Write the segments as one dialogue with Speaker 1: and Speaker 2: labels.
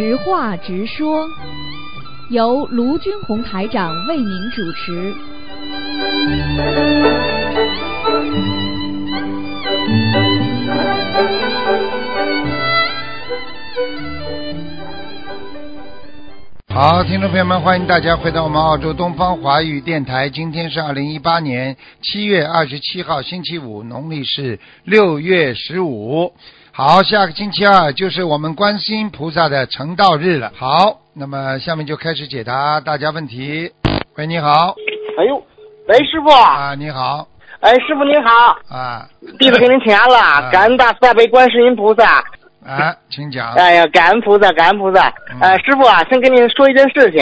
Speaker 1: 直话直说，由卢军红台长为您主持。
Speaker 2: 好，听众朋友们，欢迎大家回到我们澳洲东方华语电台。今天是二零一八年七月二十七号，星期五，农历是六月十五。好，下个星期二就是我们观世音菩萨的成道日了。好，那么下面就开始解答大家问题。喂，你好。
Speaker 3: 哎呦，喂，师傅。
Speaker 2: 啊，你好。
Speaker 3: 哎，师傅您好。
Speaker 2: 啊。
Speaker 3: 弟子给您请安了，感恩大慈大悲观世音菩萨。
Speaker 2: 啊，请讲。
Speaker 3: 哎呀，感恩菩萨，感恩菩萨。呃，师傅啊，先跟您说一件事情。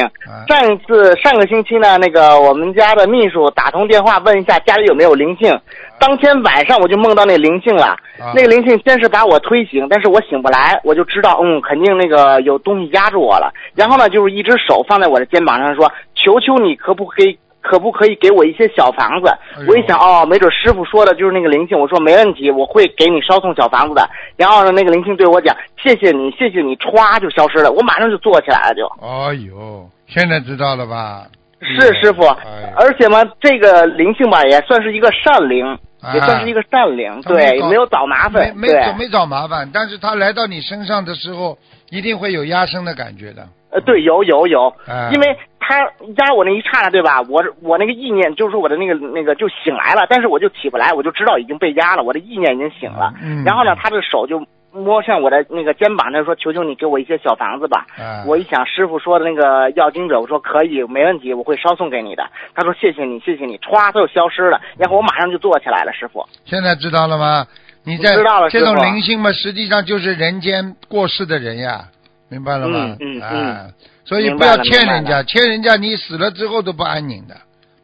Speaker 3: 上一次上个星期呢，那个我们家的秘书打通电话问一下家里有没有灵性。当天晚上我就梦到那灵性了。那个灵性先是把我推醒，但是我醒不来，我就知道，嗯，肯定那个有东西压住我了。然后呢，就是一只手放在我的肩膀上说：“求求你，可不可以？”可不可以给我一些小房子？我一想，哦，没准师傅说的就是那个灵性。我说没问题，我会给你烧送小房子的。然后呢，那个灵性对我讲：“谢谢你，谢谢你。”歘就消失了。我马上就坐起来了，就。
Speaker 2: 哎呦，现在知道了吧？
Speaker 3: 是师傅，而且嘛，这个灵性吧，也算是一个善灵，也算是一个善灵，对，没有找麻烦，
Speaker 2: 没没没找麻烦。但是他来到你身上的时候，一定会有压身的感觉的。
Speaker 3: 呃，对，有有有，因为他压我那一刹那，对吧？我我那个意念就是我的那个那个就醒来了，但是我就起不来，我就知道已经被压了，我的意念已经醒了。
Speaker 2: 嗯。
Speaker 3: 然后呢，他的手就摸向我的那个肩膀，他说：“求求你给我一些小房子吧。”我一想，师傅说的那个要经者，我说可以，没问题，我会捎送给你的。他说：“谢谢你，谢谢你。”歘，他就消失了。然后我马上就坐起来了，师傅。
Speaker 2: 现在知道了吗？你在
Speaker 3: 知道了，
Speaker 2: 这种灵性嘛，实际上就是人间过世的人呀，明白了
Speaker 3: 吗？嗯
Speaker 2: 嗯。所以不要欠人家，欠人家你死了之后都不安宁的。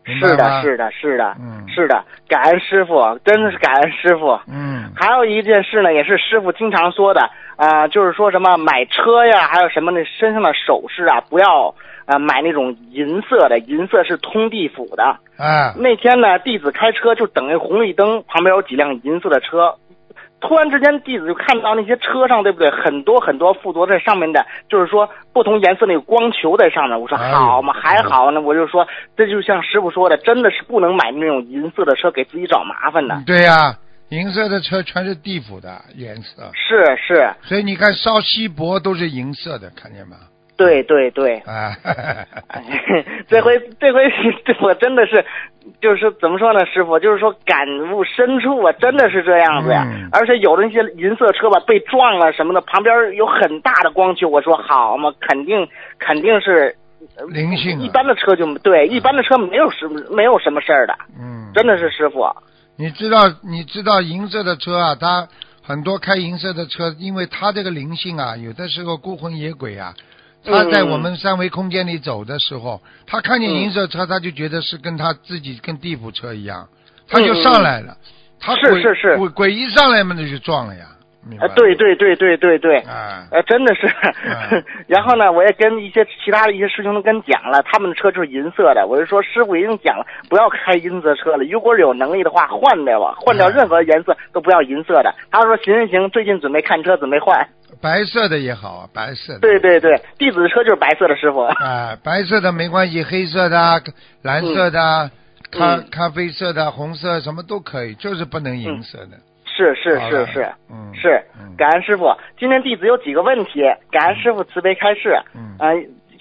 Speaker 3: 是的，是的，是的，
Speaker 2: 嗯，
Speaker 3: 是的，感恩师傅，真的是感恩师傅。
Speaker 2: 嗯。
Speaker 3: 还有一件事呢，也是师傅经常说的啊，就是说什么买车呀，还有什么那身上的首饰啊，不要啊买那种银色的，银色是通地府的。
Speaker 2: 啊。
Speaker 3: 那天呢，弟子开车就等那红绿灯旁边有几辆银色的车。突然之间，弟子就看到那些车上，对不对？很多很多附着在上面的，就是说不同颜色那个光球在上面。我说好嘛，还好呢。我就说，这就像师傅说的，真的是不能买那种银色的车，给自己找麻烦的。
Speaker 2: 对呀，银色的车全是地府的颜色。
Speaker 3: 是是。
Speaker 2: 所以你看，烧锡箔都是银色的，看见吗？
Speaker 3: 对对对。
Speaker 2: 啊。
Speaker 3: 这回这回我真的是。就是怎么说呢，师傅，就是说感悟深处啊，真的是这样子呀。而且有的那些银色车吧，被撞了什么的，旁边有很大的光球。我说好嘛，肯定肯定是
Speaker 2: 灵性。
Speaker 3: 一般的车就对，一般的车没有什没有什么事儿的。
Speaker 2: 嗯，
Speaker 3: 真的是师傅。
Speaker 2: 你知道你知道银色的车啊，它很多开银色的车，因为它这个灵性啊，有的时候孤魂野鬼啊。他在我们三维空间里走的时候，他看见银色车，他就觉得是跟他自己跟地府车一样，他就上来了。他
Speaker 3: 是是是，
Speaker 2: 鬼鬼一上来嘛，那就撞了呀。
Speaker 3: 啊，对对对对对对。
Speaker 2: 啊。
Speaker 3: 呃，真的是。然后呢，我也跟一些其他的一些师兄都跟讲了，他们的车就是银色的。我就说，师傅已经讲了，不要开银色车了。如果有能力的话，换掉吧，换掉任何颜色都不要银色的。他说行行行，最近准备看车，准备换。
Speaker 2: 白色的也好啊，白色的。
Speaker 3: 对对对，弟子的车就是白色的，师傅。
Speaker 2: 啊，白色的没关系，黑色的、蓝色的、咖咖啡色的、红色什么都可以，就是不能银色的。
Speaker 3: 是是是是，
Speaker 2: 嗯，
Speaker 3: 是。感恩师傅，今天弟子有几个问题，感恩师傅慈悲开示。
Speaker 2: 嗯。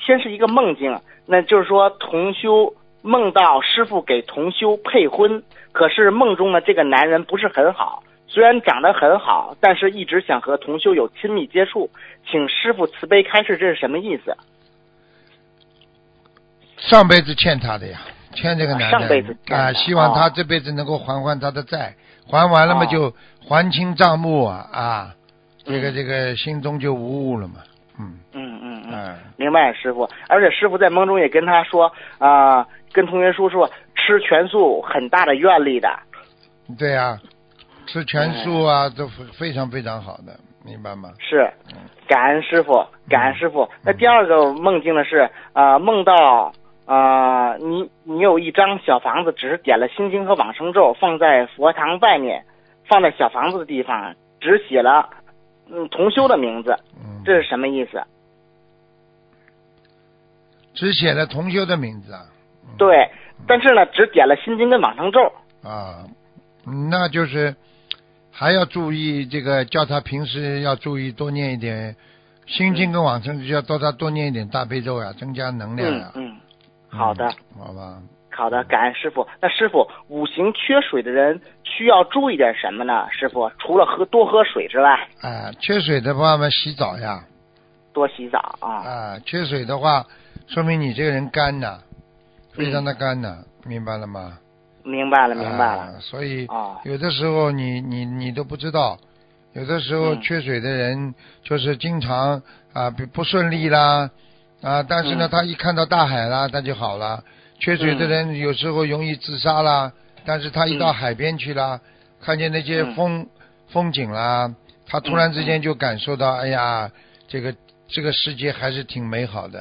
Speaker 3: 先是一个梦境，那就是说同修梦到师傅给同修配婚，可是梦中的这个男人不是很好。虽然长得很好，但是一直想和同修有亲密接触，请师傅慈悲开示，这是什么意思？
Speaker 2: 上辈子欠他的呀，欠这个男
Speaker 3: 的。上辈子
Speaker 2: 啊，希望他这辈子能够还还他的债，还完了嘛就还清账目啊啊，这个这个心中就无误了嘛，
Speaker 3: 嗯。嗯嗯嗯，明白师傅，而且师傅在梦中也跟他说啊，跟同学叔叔吃全素很大的愿力的。
Speaker 2: 对呀。吃全素啊，都非常非常好的，明白吗？
Speaker 3: 是，感恩师傅，感恩师傅。那第二个梦境呢是啊，梦到啊，你你有一张小房子，只是点了心经和往生咒，放在佛堂外面，放在小房子的地方，只写了嗯同修的名字，这是什么意思？
Speaker 2: 只写了同修的名字啊。
Speaker 3: 对，但是呢，只点了心经跟往生咒。
Speaker 2: 啊，那就是还要注意这个，叫他平时要注意多念一点心经跟往生咒，要叫他多念一点大悲咒呀，增加能量呀。
Speaker 3: 嗯嗯，好的，
Speaker 2: 好吧。
Speaker 3: 好的，感恩师傅。那师傅，五行缺水的人需要注意点什么呢？师傅，除了喝多喝水之外，
Speaker 2: 哎，缺水的话嘛，洗澡呀。
Speaker 3: 多洗澡啊。
Speaker 2: 啊，缺水的话，说明你这个人干呐，非常的干呐，明白了吗？
Speaker 3: 明白了，明白了。
Speaker 2: 所以，有的时候你你你都不知道，有的时候缺水的人就是经常啊不不顺利啦啊，但是呢，他一看到大海啦，他就好了。缺水的人有时候容易自杀啦，但是他一到海边去啦，看见那些风风景啦，他突然之间就感受到，哎呀，这个这个世界还是挺美好的。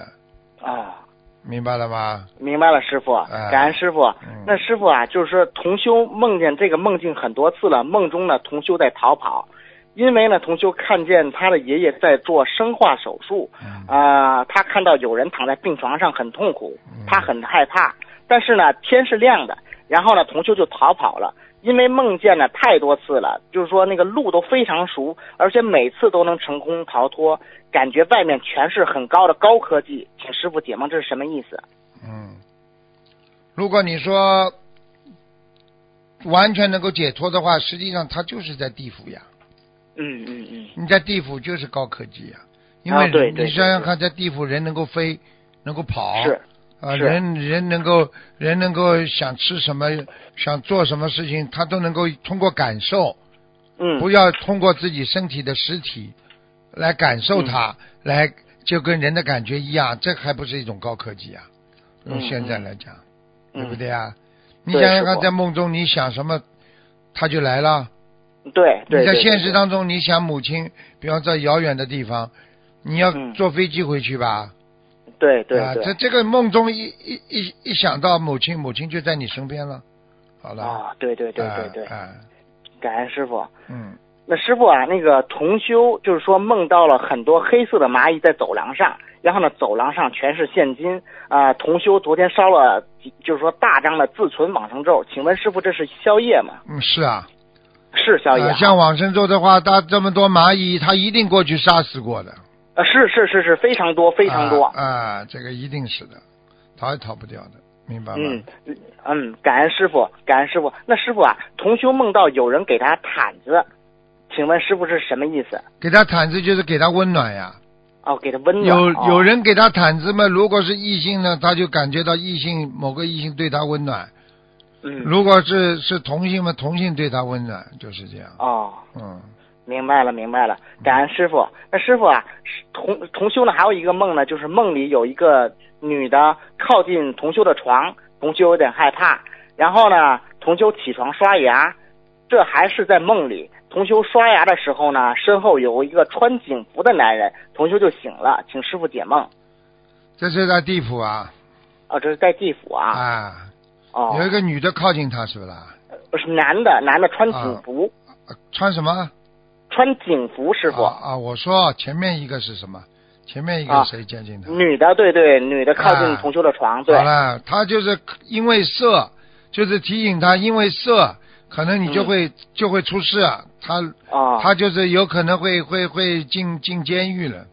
Speaker 3: 啊，
Speaker 2: 明白了吗？
Speaker 3: 明白了，师傅，感恩师傅。那师傅啊，就是说同修梦见这个梦境很多次了，梦中呢同修在逃跑。因为呢，同修看见他的爷爷在做生化手术，啊，他看到有人躺在病床上很痛苦，他很害怕。但是呢，天是亮的，然后呢，同修就逃跑了。因为梦见了太多次了，就是说那个路都非常熟，而且每次都能成功逃脱，感觉外面全是很高的高科技。请师傅解梦，这是什么意思？
Speaker 2: 嗯，如果你说完全能够解脱的话，实际上他就是在地府呀。
Speaker 3: 嗯嗯嗯，你
Speaker 2: 在地府就是高科技呀，因为你想想看，在地府人能够飞，能够跑，
Speaker 3: 是
Speaker 2: 啊，人人能够人能够想吃什么，想做什么事情，他都能够通过感受，
Speaker 3: 嗯，
Speaker 2: 不要通过自己身体的实体来感受它，来就跟人的感觉一样，这还不是一种高科技啊？用现在来讲，对不对啊？你想想看，在梦中你想什么，他就来了。
Speaker 3: 对，
Speaker 2: 你在现实当中，你想母亲，比方在遥远的地方，你要坐飞机回去吧？
Speaker 3: 对对
Speaker 2: 对。这这个梦中一一一一想到母亲，母亲就在你身边了。好了。
Speaker 3: 啊，对对对对对。
Speaker 2: 啊。
Speaker 3: 感恩师傅。
Speaker 2: 嗯。
Speaker 3: 那师傅啊，那个同修就是说梦到了很多黑色的蚂蚁在走廊上，然后呢，走廊上全是现金啊。同修昨天烧了，就是说大张的自存往生咒，请问师傅这是宵夜吗？
Speaker 2: 嗯，是啊。
Speaker 3: 是宵夜，
Speaker 2: 像往生咒的话，他这么多蚂蚁，他一定过去杀死过的。
Speaker 3: 啊，是是是是，非常多非常多。
Speaker 2: 啊，这个一定是的，逃也逃不掉的，明白吗？
Speaker 3: 嗯嗯，感恩师傅，感恩师傅。那师傅啊，同修梦到有人给他毯子，请问师傅是什么意思？
Speaker 2: 给他毯子就是给他温暖呀。
Speaker 3: 哦，给他温暖。
Speaker 2: 有有人给他毯子嘛？如果是异性呢，他就感觉到异性某个异性对他温暖。
Speaker 3: 嗯，
Speaker 2: 如果是是同性嘛，同性对他温暖就是这样。
Speaker 3: 哦，
Speaker 2: 嗯，
Speaker 3: 明白了，明白了。感恩师傅。那师傅啊，同同修呢还有一个梦呢，就是梦里有一个女的靠近同修的床，同修有点害怕。然后呢，同修起床刷牙，这还是在梦里。同修刷牙的时候呢，身后有一个穿警服的男人，同修就醒了，请师傅解梦。
Speaker 2: 这是在地府啊。
Speaker 3: 哦，这是在地府啊。
Speaker 2: 啊。
Speaker 3: 哦，
Speaker 2: 有一个女的靠近他，是不是？
Speaker 3: 不是男的，男的穿警服。
Speaker 2: 穿什么？
Speaker 3: 穿警服，师傅。
Speaker 2: 啊，我说前面一个是什么？前面一个谁接近他？
Speaker 3: 女的，对对，女的靠近同修的床。对。
Speaker 2: 好了，他就是因为色，就是提醒他，因为色，可能你就会就会出事。他
Speaker 3: 啊，
Speaker 2: 他就是有可能会会会进进监狱了。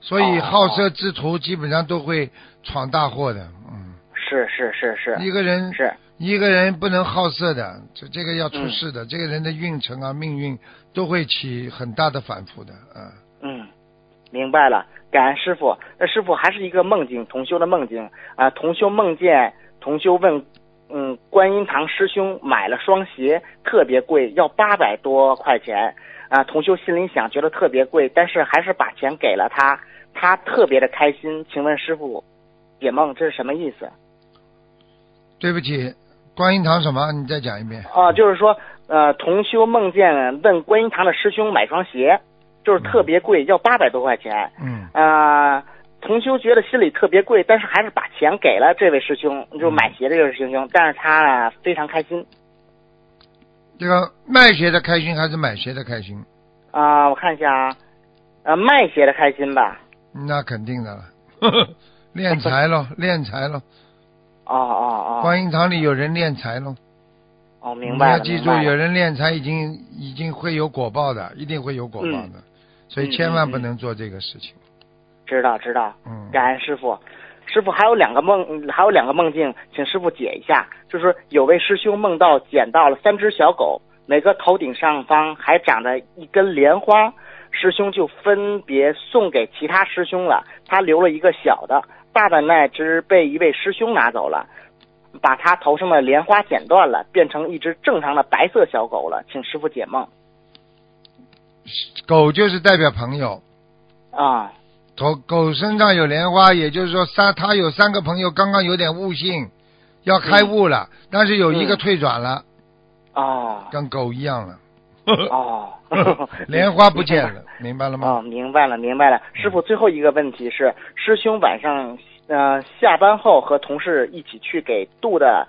Speaker 2: 所以好色之徒基本上都会闯大祸的。嗯。
Speaker 3: 是是是是，
Speaker 2: 一个人
Speaker 3: 是
Speaker 2: 一个人不能好色的，这这个要出事的，这个人的运程啊命运都会起很大的反复的，
Speaker 3: 嗯嗯，明白了，感恩师傅。那师傅还是一个梦境，同修的梦境啊，同修梦见同修问，嗯，观音堂师兄买了双鞋，特别贵，要八百多块钱啊。同修心里想，觉得特别贵，但是还是把钱给了他，他特别的开心。请问师傅，解梦这是什么意思？
Speaker 2: 对不起，观音堂什么？你再讲一遍。
Speaker 3: 啊，就是说，呃，同修梦见问观音堂的师兄买双鞋，就是特别贵，要八百多块钱。
Speaker 2: 嗯。
Speaker 3: 啊，同修觉得心里特别贵，但是还是把钱给了这位师兄，就买鞋的这位师兄，但是他非常开心。
Speaker 2: 这个卖鞋的开心还是买鞋的开心？
Speaker 3: 啊，我看一下啊，呃，卖鞋的开心吧。
Speaker 2: 那肯定的了。练财喽，练财喽。
Speaker 3: 哦哦哦。
Speaker 2: 观音堂里有人练财喽。
Speaker 3: 哦，明白了。
Speaker 2: 你要记住，有人练财已经已经会有果报的，一定会有果报的，所以千万不能做这个事情。
Speaker 3: 知道知道。
Speaker 2: 嗯。
Speaker 3: 感恩师傅，师傅还有两个梦，还有两个梦境，请师傅解一下。就是有位师兄梦到捡到了三只小狗，每个头顶上方还长着一根莲花。师兄就分别送给其他师兄了，他留了一个小的，大的那只被一位师兄拿走了，把他头上的莲花剪断了，变成一只正常的白色小狗了。请师傅解梦。
Speaker 2: 狗就是代表朋友
Speaker 3: 啊，
Speaker 2: 狗狗身上有莲花，也就是说三他有三个朋友，刚刚有点悟性，要开悟了，但是有一个退转了，
Speaker 3: 哦，
Speaker 2: 跟狗一样了。
Speaker 3: 哦，
Speaker 2: 莲花不见了，明白了吗？
Speaker 3: 哦，明白了，明白了。师傅，最后一个问题是，师兄晚上呃下班后和同事一起去给度的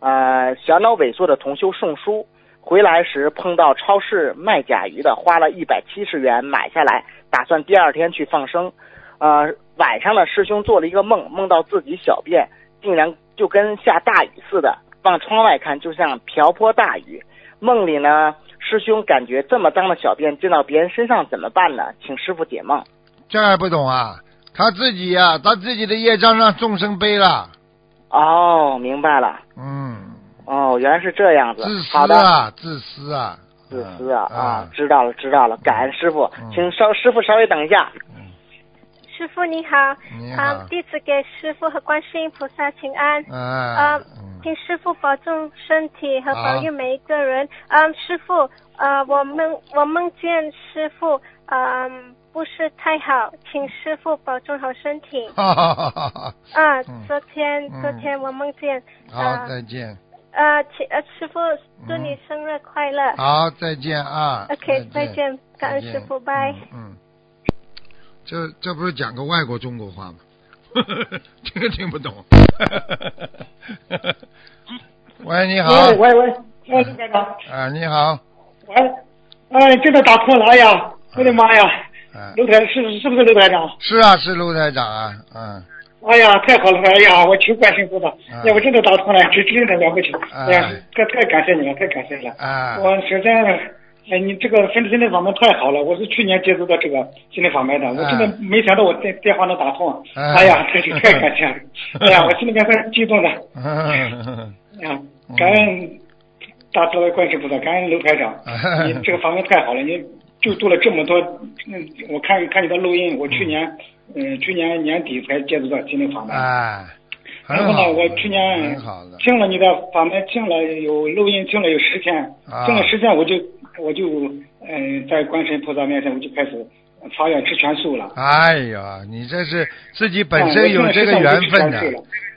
Speaker 3: 呃小脑萎缩的同修送书，回来时碰到超市卖甲鱼的，花了一百七十元买下来，打算第二天去放生。呃，晚上呢，师兄做了一个梦，梦到自己小便竟然就跟下大雨似的，往窗外看就像瓢泼大雨。梦里呢。师兄感觉这么脏的小便溅到别人身上怎么办呢？请师傅解梦。
Speaker 2: 这还不懂啊？他自己呀，他自己的业障让众生背了。
Speaker 3: 哦，明白了。
Speaker 2: 嗯。
Speaker 3: 哦，原来是这样子。
Speaker 2: 自私啊！自私
Speaker 3: 啊！自私啊！啊，知道了，知道了。感恩师傅，请稍师傅稍微等一下。
Speaker 4: 师傅你好。
Speaker 2: 你好。
Speaker 4: 弟子给师傅和观世音菩萨请安。
Speaker 2: 嗯啊。
Speaker 4: 请师傅保重身体和保佑每一个人。嗯，师傅，呃，我梦我梦见师傅，嗯，不是太好，请师傅保重好身体。啊，昨天昨天我梦见。
Speaker 2: 好，再见。
Speaker 4: 呃，请呃师傅祝你生日快乐。
Speaker 2: 好，再见啊。
Speaker 4: OK，再见，感恩师傅，拜。
Speaker 2: 嗯。这这不是讲个外国中国话吗？这个听不懂。喂，你好。
Speaker 5: 喂喂喂，哎，陆台长。
Speaker 2: 啊，你好。
Speaker 5: 喂，哎，真的打通了，哎呀，我的妈呀！陆台是是不是陆台长？
Speaker 2: 是啊，是陆台长啊，嗯。
Speaker 5: 哎呀，太好了！哎呀，我求关心菩萨，要不真的打通了，这真的了不起！哎呀，太太感谢你了，太感谢了。
Speaker 2: 啊。
Speaker 5: 我首先。哎，你这个心理心理法门太好了！我是去年接触的这个心理法门的，我真的没想到我电电话能打通。哎呀，真是太感谢了！哎呀，我心里面很激动的。哎 呀，感恩大慈的观世菩萨，感恩刘排长，你这个法门太好了！你就做了这么多，嗯，我看看你的录音，我去年嗯去年年底才接触到心理法门。
Speaker 2: 哎，
Speaker 5: 然后呢，我去年听了你的法门，听了有录音，听了有十天，听了十天我就。我就嗯，在观世菩萨面前，我就开始发愿吃全素了。
Speaker 2: 哎呀，你这是自己本身有这个缘分的，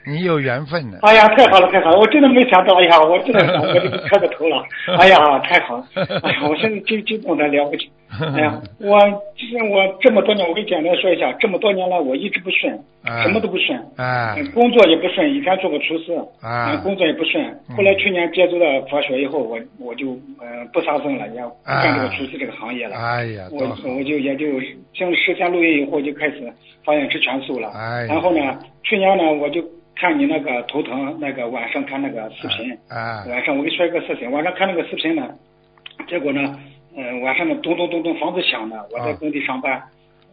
Speaker 2: 你有缘分的。
Speaker 5: 哎呀，太好了，太好了！我真的没想到，哎呀，我真的我这个开个头了。哎呀，太好了！哎呀，我现在激激动的了不起。哎呀，我其实我这么多年，我给简单说一下，这么多年来我一直不顺，什么都不顺，工作也不顺，以前做过厨师，工作也不顺。后来去年接触到佛学以后，我我就嗯不杀生了，也不干这个厨师这个行业了。
Speaker 2: 哎呀，
Speaker 5: 我我就也就经实现录音以后，就开始发现吃全素了。
Speaker 2: 哎，
Speaker 5: 然后呢，去年呢，我就看你那个头疼，那个晚上看那个视频，啊晚上我给你说一个事情，晚上看那个视频呢，结果呢。嗯，晚上呢，咚咚咚咚，房子响了，我在工地上班，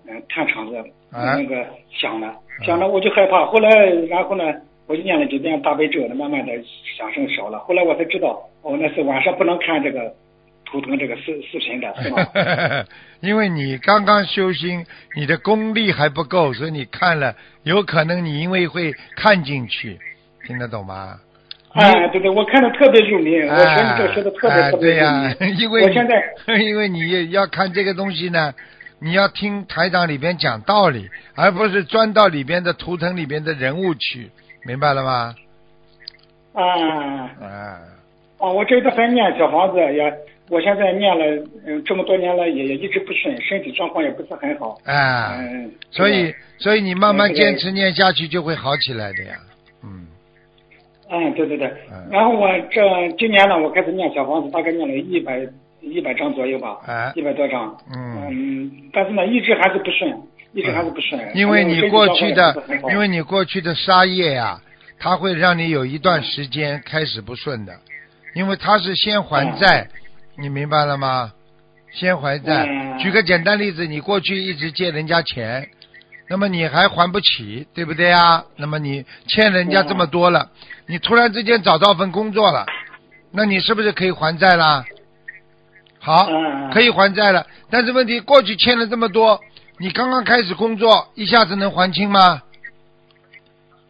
Speaker 5: 嗯，看场子，那个响了，响了我就害怕。后来，然后呢，我就念了几遍大悲咒，慢慢的响声少了。后来我才知道，哦，那是晚上不能看这个图腾这个视视频的，是吗？
Speaker 2: 因为你刚刚修心，你的功力还不够，所以你看了，有可能你因为会看进去，听得懂吗？
Speaker 5: 哎，对对，我看的特别入迷，我学你这学的特别特别入迷。
Speaker 2: 因为
Speaker 5: 我现在，
Speaker 2: 因为你 要看这个东西呢，你要听台长里边讲道理，而不是钻到里边的图腾里边的人物去，明白了吗？
Speaker 5: 啊
Speaker 2: 啊！
Speaker 5: 哦，我这个还念小房子也，我现在念了嗯这么多年了，也也一直不顺，身体状况也不是很好。
Speaker 2: 啊，
Speaker 5: 嗯，
Speaker 2: 所以所以你慢慢坚持念下去就会好起来的呀，嗯。
Speaker 5: 嗯，对对对，然后我这今年呢，我开始念小房子，大概念了一百一百张左右吧，一百多张。嗯，但是呢，一直还是不顺。一直还是不顺。
Speaker 2: 因为你过去的，因为你过去的杀业呀，它会让你有一段时间开始不顺的，因为它是先还债，你明白了吗？先还债。举个简单例子，你过去一直借人家钱，那么你还还不起，对不对啊？那么你欠人家这么多了，你突然之间找到份工作了，那你是不是可以还债啦？好，可以还债了，但是问题过去欠了这么多，你刚刚开始工作，一下子能还清吗？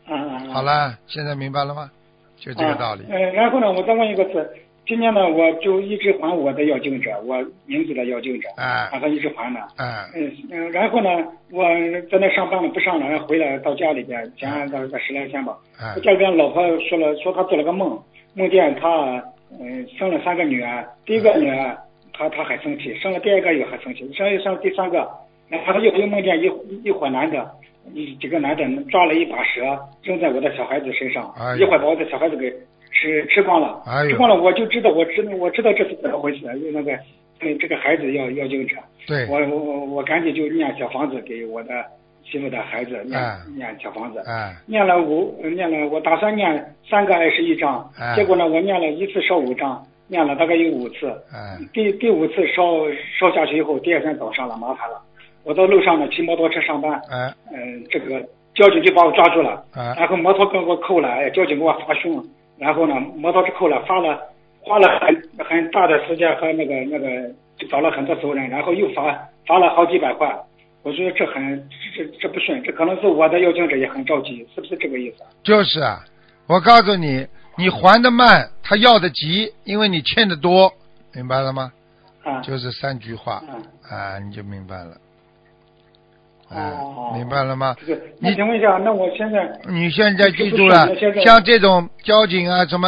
Speaker 5: 嗯
Speaker 2: 好了，现在明白了吗？就这个道理。
Speaker 5: 嗯，然后呢，我再问一个字，今年呢，我就一直还我的要经者，我名字的要经者，
Speaker 2: 啊，
Speaker 5: 然后一直还呢。
Speaker 2: 啊。
Speaker 5: 嗯嗯，然后呢，我在那上班了，不上了，然后回来到家里边，前到个十来天吧。
Speaker 2: 啊。
Speaker 5: 家里边老婆说了，说她做了个梦，梦见她嗯生了三个女儿，第一个女儿。她她还生气，生了第二个又还生气，生又生第三个，然后又又梦见一一伙男的，一几个男的抓了一把蛇扔在我的小孩子身上，一会儿把我的小孩子给吃吃光了，吃光了我就知道我知道我知道这是怎么回事，因为那个嗯这个孩子要要救者，
Speaker 2: 对，
Speaker 5: 我我我我赶紧就念小房子给我的媳妇的孩子念念小房子，念了五念了我打算念三个二十一章，结果呢我念了一次烧五章。念了大概有五次，第第五次烧烧下去以后，第二天早上了麻烦了。我到路上呢骑摩托车上班，嗯，这个交警就把我抓住了，然后摩托给我扣了，哎，交警给我发凶，然后呢摩托车扣了，发了花了很很大的时间和那个那个找了很多熟人，然后又罚罚了好几百块。我觉得这很这这不顺，这可能是我的要经者也很着急，是不是这个意思？
Speaker 2: 就是啊，我告诉你。你还的慢，他要的急，因为你欠的多，明白了吗？
Speaker 5: 啊，
Speaker 2: 就是三句话，啊，你就明白了。哦，明白了吗？
Speaker 5: 你请问一下，那我现在
Speaker 2: 你现在记住了，像这种交警啊，什么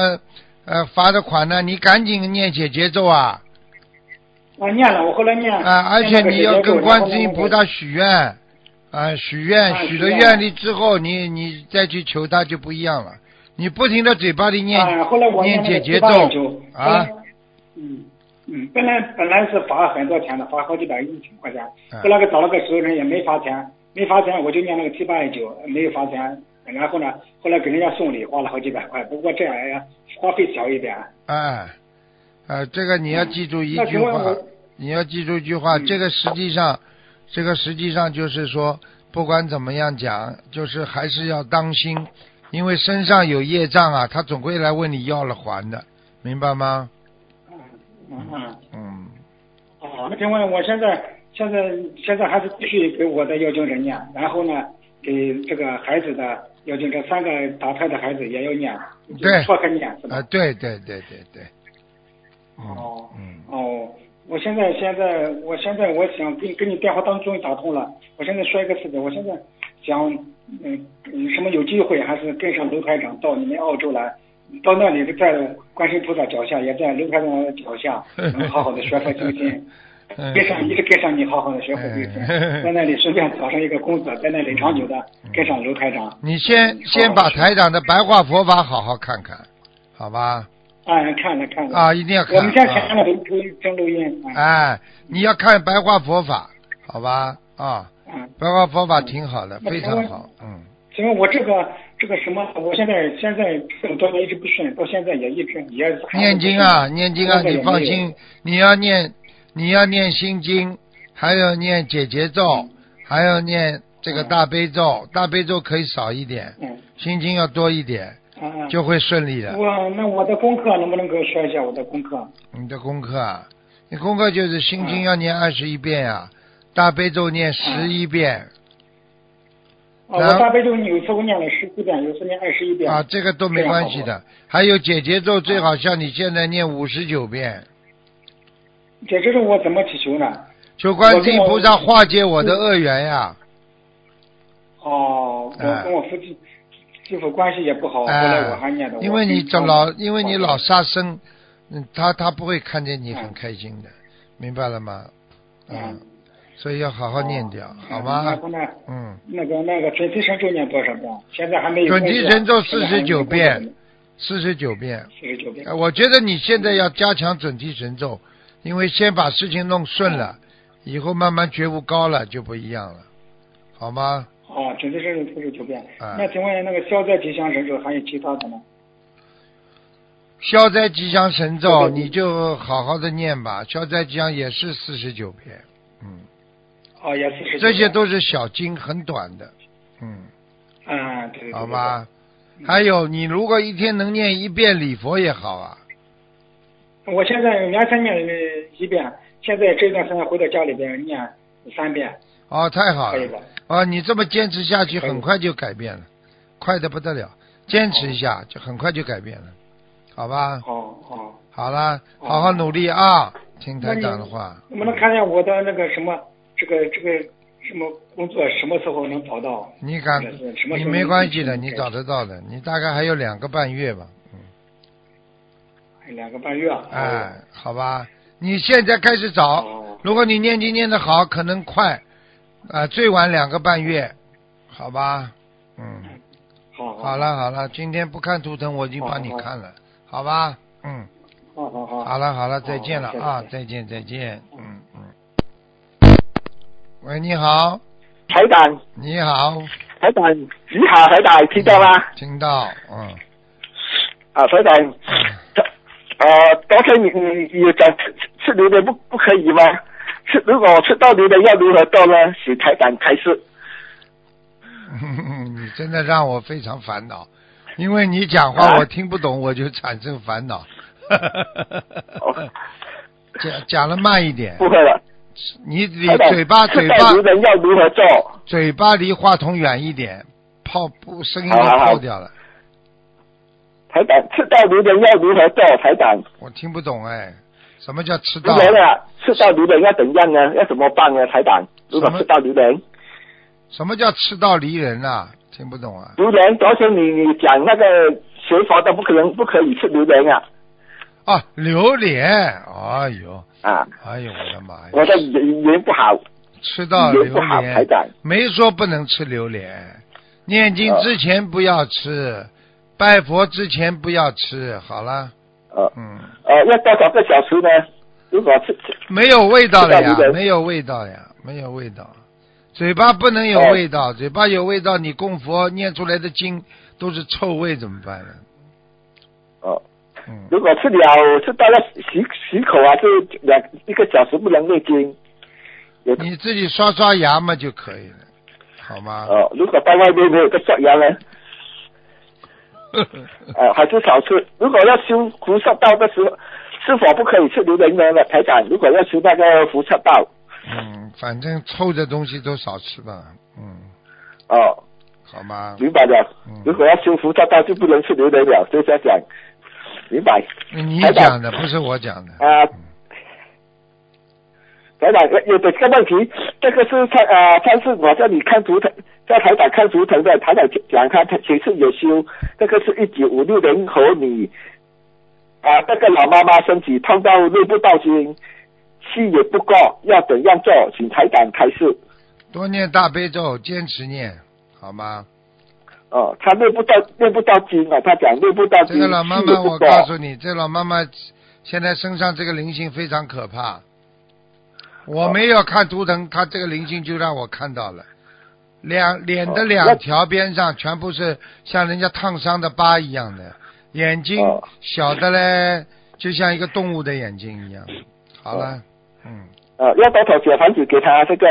Speaker 2: 呃罚的款呢？你赶紧念解节奏啊！
Speaker 5: 我念了，我后来念。
Speaker 2: 啊，而且你要跟观世音菩萨许愿，啊，许愿，许了愿力之后，你你再去求他就不一样了。你不停的嘴巴里念念解节奏
Speaker 5: 啊，嗯嗯，本来本来是罚很多钱的，罚好几百一千块钱，后来给找了个熟人也没罚钱，没罚钱我就念那个七八二九没有罚钱，然后呢，后来给人家送礼花了好几百块，不过这样呀花费小一点。
Speaker 2: 哎，呃，这个你要记住一句话，你要记住一句话，这个实际上，这个实际上就是说，不管怎么样讲，就是还是要当心。因为身上有业障啊，他总归来问你要了还的，明白吗？
Speaker 5: 嗯嗯嗯。哦，那请问我现在现在现在还是继续给我的要经者念，然后呢，给这个孩子的要经这三个打胎的孩子也要念，
Speaker 2: 对，
Speaker 5: 错开念是吧？
Speaker 2: 啊，对对对对对。
Speaker 5: 哦。
Speaker 2: 嗯。
Speaker 5: 哦，我现在现在我现在我想跟跟你电话当中打通了，我现在说一个事情，我现在想。嗯，什么有机会还是跟上卢台长到你们澳洲来，到那里在观世菩萨脚下，也在刘台长的脚下，能好好的学佛精进，跟上一直跟上你好好的学佛修心，在那里顺便找上一个工作，在那里长久的跟上刘台长。
Speaker 2: 你先先把台长的白话佛法好好看看，好吧？
Speaker 5: 啊，看了看了。
Speaker 2: 啊，一定要看。
Speaker 5: 我们先看了录真录音。
Speaker 2: 哎，你要看白话佛法，好吧？啊。白话佛法挺好的，非常好，嗯。
Speaker 5: 请问我这个这个什么？我现在现在这么多年一直不顺，到现在也一直也。
Speaker 2: 念经啊，念经啊，你放心，你要念，你要念心经，还要念解结咒，还要念这个大悲咒，大悲咒可以少一点，
Speaker 5: 嗯，
Speaker 2: 心经要多一点，就会顺利的。
Speaker 5: 我那我的功课能不能给我说一下我的功课？
Speaker 2: 你的功课啊，你功课就是心经要念二十一遍呀。大悲咒念十一遍。
Speaker 5: 哦，我大悲咒有时候念了十四遍，有时候念二十一遍。
Speaker 2: 啊，这个都没关系的。还有解结咒，最好像你现在念五十九遍。
Speaker 5: 解结咒我怎么祈求呢？
Speaker 2: 求观世音菩萨化解我的恶缘呀。
Speaker 5: 哦，我跟我父亲媳妇关系也不好，后来我还念的。
Speaker 2: 因为你这老，因为你老杀生，嗯，他他不会看见你很开心的，明白了吗？嗯。所以要好好念掉，好吗？嗯。
Speaker 5: 那个那个准提神咒念多少遍？现在还没有。
Speaker 2: 准提神咒四十九遍，四十九遍。
Speaker 5: 四十九遍。
Speaker 2: 我觉得你现在要加强准提神咒，因为先把事情弄顺了，以后慢慢觉悟高了就不一样了。好吗？
Speaker 5: 哦，准提神咒四十九遍。那请问那个消灾吉祥神咒还有其他的吗？
Speaker 2: 消灾吉祥神咒你就好好的念吧，消灾吉祥也是四十九遍，嗯。
Speaker 5: 哦，也四十。
Speaker 2: 这些都是小经，很短的，
Speaker 5: 嗯。啊，对。
Speaker 2: 好吧。还有，你如果一天能念一遍礼佛也好啊。
Speaker 5: 我现在原先念一遍，现在这段时间回到家里边念三遍。
Speaker 2: 哦，太好了。哦，你这么坚持下去，很快就改变了，快的不得了。坚持一下，就很快就改变了，好吧？
Speaker 5: 好好。
Speaker 2: 好了，好好努力啊！听台长的话。
Speaker 5: 能不能看见我的那个什么，这个这个什么工作什么时候能找到？
Speaker 2: 你敢？你没关系的，你找得到的。你大概还有两个半月吧。
Speaker 5: 两个半月啊！哎，
Speaker 2: 好吧，你现在开始找，如果你念经念得好，可能快，啊，最晚两个半月，好吧？
Speaker 5: 嗯，好，
Speaker 2: 好了好了，今天不看图腾，我已经帮你看了，好吧？
Speaker 5: 嗯，好好好，
Speaker 2: 好了好了，再见了啊，再见再见，嗯嗯。喂，你好，
Speaker 6: 台长。
Speaker 2: 你好，
Speaker 6: 台长，你好，台长，听到吗？
Speaker 2: 听到，嗯。
Speaker 6: 啊，台长。呃，刚才你你你讲吃吃榴莲不不可以吗？吃如果吃到榴莲要如何做呢？请台长开示。
Speaker 2: 你真的让我非常烦恼，因为你讲话我听不懂，我就产生烦恼。讲讲的慢一点。
Speaker 6: 不会了。
Speaker 2: 你你嘴巴嘴巴。
Speaker 6: 要如何做？
Speaker 2: 嘴巴离话筒远一点，泡不声音泡掉了。
Speaker 6: 台长，吃到榴莲要如何做？台长，
Speaker 2: 我听不懂哎，什么叫吃到？
Speaker 6: 榴莲啊，吃到榴莲要怎样呢？要怎么办呢？台长，如果吃到榴莲，
Speaker 2: 什么叫吃到离人啊？听不懂啊！
Speaker 6: 榴莲，昨天你你讲那个学佛的不可能不可以吃榴莲啊？
Speaker 2: 啊，榴莲，哎呦
Speaker 6: 啊，
Speaker 2: 哎呦我的妈呀！
Speaker 6: 我的语言不好，
Speaker 2: 吃到榴莲，没说不能吃榴莲，念经之前不要吃。拜佛之前不要吃，好了。
Speaker 6: 呃，嗯，呃，要多少个小时呢？如果吃吃
Speaker 2: 没有味道了呀，没有味道呀，没有味道。嘴巴不能有味道，嘴巴有味道，你供佛念出来的经都是臭味，怎么办呢？
Speaker 6: 哦，嗯，如果吃了吃到了洗洗口啊，就两一个小时不能念经。
Speaker 2: 你自己刷刷牙嘛就可以了，好吗？
Speaker 6: 哦，如果到外面没有个刷牙呢？呃，还是少吃。如果要修菩萨道的时候，是否不可以吃榴莲呢？台长，如果要修那个菩萨道，
Speaker 2: 嗯，反正臭的东西都少吃吧。嗯。
Speaker 6: 哦。
Speaker 2: 好吗？
Speaker 6: 明白了。如果要修菩萨道，就不能吃榴莲了，就这样讲。明白。
Speaker 2: 你讲的不是我讲的。
Speaker 6: 啊。台长，有的这个问题，这个是他呃，上次我叫你看图腾，在台长看图腾的，台长讲他他其实有修，这个是一九五六年和你啊，这个老妈妈身体痛到内部道经，气也不够，要怎样做？请台长开示。
Speaker 2: 多念大悲咒，坚持念，好吗？
Speaker 6: 哦，他内部道内部道经啊，他讲内部道经，
Speaker 2: 这个老妈妈，我告诉你，这老妈妈现在身上这个灵性非常可怕。我没有看图腾，他这个灵性就让我看到了，两脸的两条边上全部是像人家烫伤的疤一样的，眼睛小的嘞，就像一个动物的眼睛一样。好了，嗯。
Speaker 6: 呃，要多少小房子给他这个？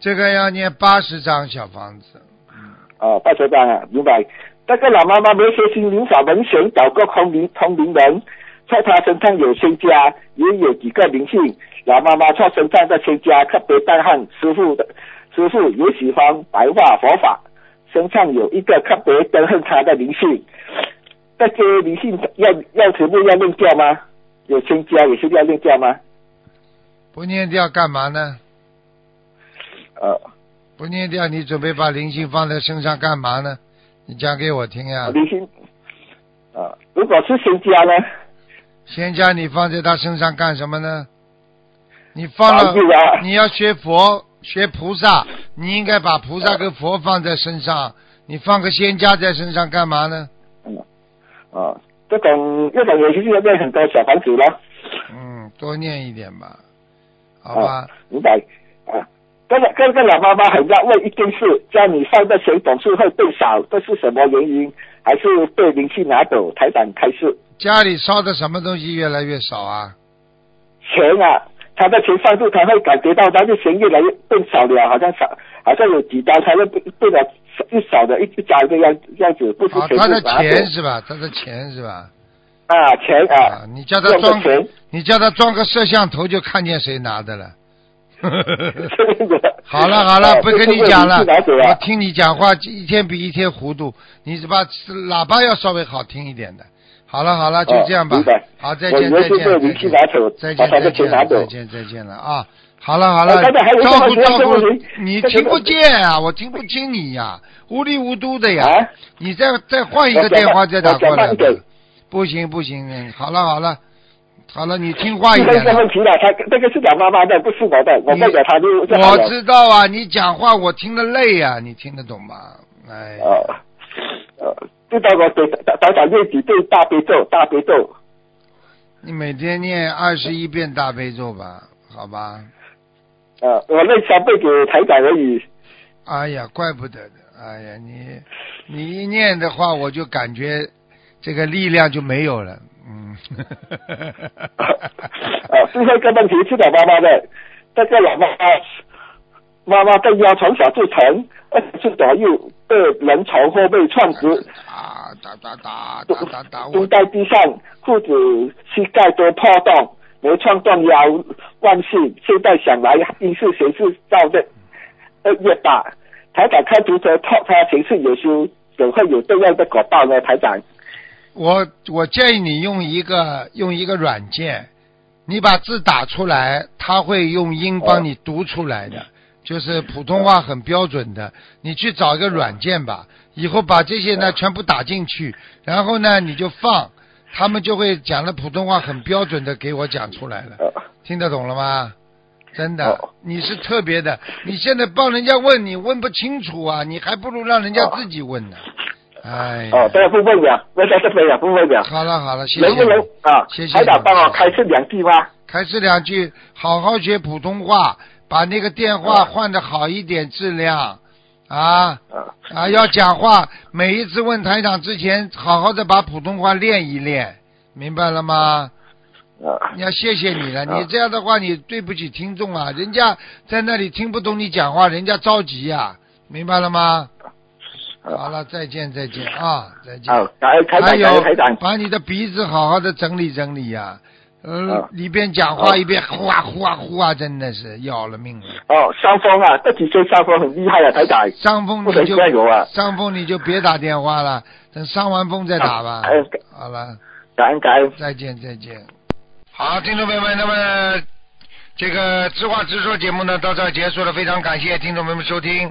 Speaker 2: 这个要念八十张小房子。
Speaker 6: 嗯。哦，八十张啊，明白。这个老妈妈没学心灵法门，想找个通灵通灵人。在他身上有仙家，也有几个灵性。老妈妈在身上的仙家特别震撼师傅的，师傅也喜欢白话佛法，身上有一个特别憎恨他的灵性。这些灵性要要全部要念掉吗？有仙家也是要念掉吗？
Speaker 2: 不念掉干嘛呢？
Speaker 6: 呃，
Speaker 2: 不念掉，你准备把灵性放在身上干嘛呢？你讲给我听呀。
Speaker 6: 灵性，啊，如果是仙家呢？
Speaker 2: 仙家，你放在他身上干什么呢？你放了，你要学佛学菩萨，你应该把菩萨跟佛放在身上。你放个仙家在身上干嘛呢？
Speaker 6: 嗯啊，这种这种也是要念很多小房子了。
Speaker 2: 嗯，多念一点吧，好吧。
Speaker 6: 明白啊。跟个跟个老妈妈很要问一件事，家里放的钱总是会变少，这是什么原因？还是被灵气拿走？台长开示。
Speaker 2: 家里烧的什么东西越来越少啊？
Speaker 6: 钱啊，他的钱放住，他会感觉到他的钱越来越变少了，好像少，好像有几张他会变变得一少的，一一张这样样子，不是钱
Speaker 2: 他的钱是吧？他的钱是吧？
Speaker 6: 啊，钱啊！
Speaker 2: 你叫他装，你叫他装个摄像头，就看见谁拿的了。好了好了，不跟你讲了。我听你讲话一天比一天糊涂，你是把喇叭要稍微好听一点的。好了好了，就这样吧。好，再见再见再见再见再见再见了啊！好了好了，照顾照顾，你听不见啊，我听不清你呀，糊里糊涂的呀。你再再换一个电话再打过来。不行不行，好了好了。好了，你听话一点。
Speaker 6: 没问题了，他这个是讲妈妈的，不是我的，我代表他就。
Speaker 2: 我知道啊，你讲话我听得累啊，你听得懂吗？哎。
Speaker 6: 呃，呃，知道我给打打念几遍大悲咒，大悲咒。
Speaker 2: 你每天念二十一遍大悲咒吧，好吧。
Speaker 6: 呃，我那三倍给台长而已。
Speaker 2: 哎呀，怪不得的，哎呀，你你一念的话，我就感觉这个力量就没有了。嗯，
Speaker 6: 啊，最后一个问题是老妈妈的，这个老妈妈，妈妈的腰从小就疼，二十左右被人从后背撞直，
Speaker 2: 啊打打打打打打，
Speaker 6: 蹲在地上，裤子膝盖都破洞，没撞断腰，万幸，现在想来应是前世造的二月吧，台长开图说他他前世有修，怎会有这样的果报呢？台长。
Speaker 2: 我我建议你用一个用一个软件，你把字打出来，他会用音帮你读出来的，就是普通话很标准的。你去找一个软件吧，以后把这些呢全部打进去，然后呢你就放，他们就会讲的普通话很标准的给我讲出来了。听得懂了吗？真的，你是特别的。你现在帮人家问你问不清楚啊，你还不如让人家自己问呢。哎，
Speaker 6: 哦，这个不会讲，那在这边讲不问了。
Speaker 2: 好了好了，谢谢。
Speaker 6: 能不能啊？谢谢。台长帮我开示两句吗？
Speaker 2: 开示两句，好好学普通话，把那个电话换的好一点质量啊啊！要讲话，每一次问台长之前，好好的把普通话练一练，明白了吗？
Speaker 6: 啊！
Speaker 2: 你要谢谢你了，你这样的话，你对不起听众啊，人家在那里听不懂你讲话，人家着急呀，明白了吗？好了，再见再见啊，再见。
Speaker 6: 好，还
Speaker 2: 有把你的鼻子好好的整理整理呀，呃，一边讲话一边呼啊呼啊呼啊，真的是要了命了。
Speaker 6: 哦，伤风啊，这几天伤风很厉害啊，台长。
Speaker 2: 伤风你就伤风你就别打电话了，等伤完风再打吧。好了，
Speaker 6: 感恩感恩，
Speaker 2: 再见再见。好，听众朋友们，那么这个知话直说节目呢到这结束了，非常感谢听众朋友们收听。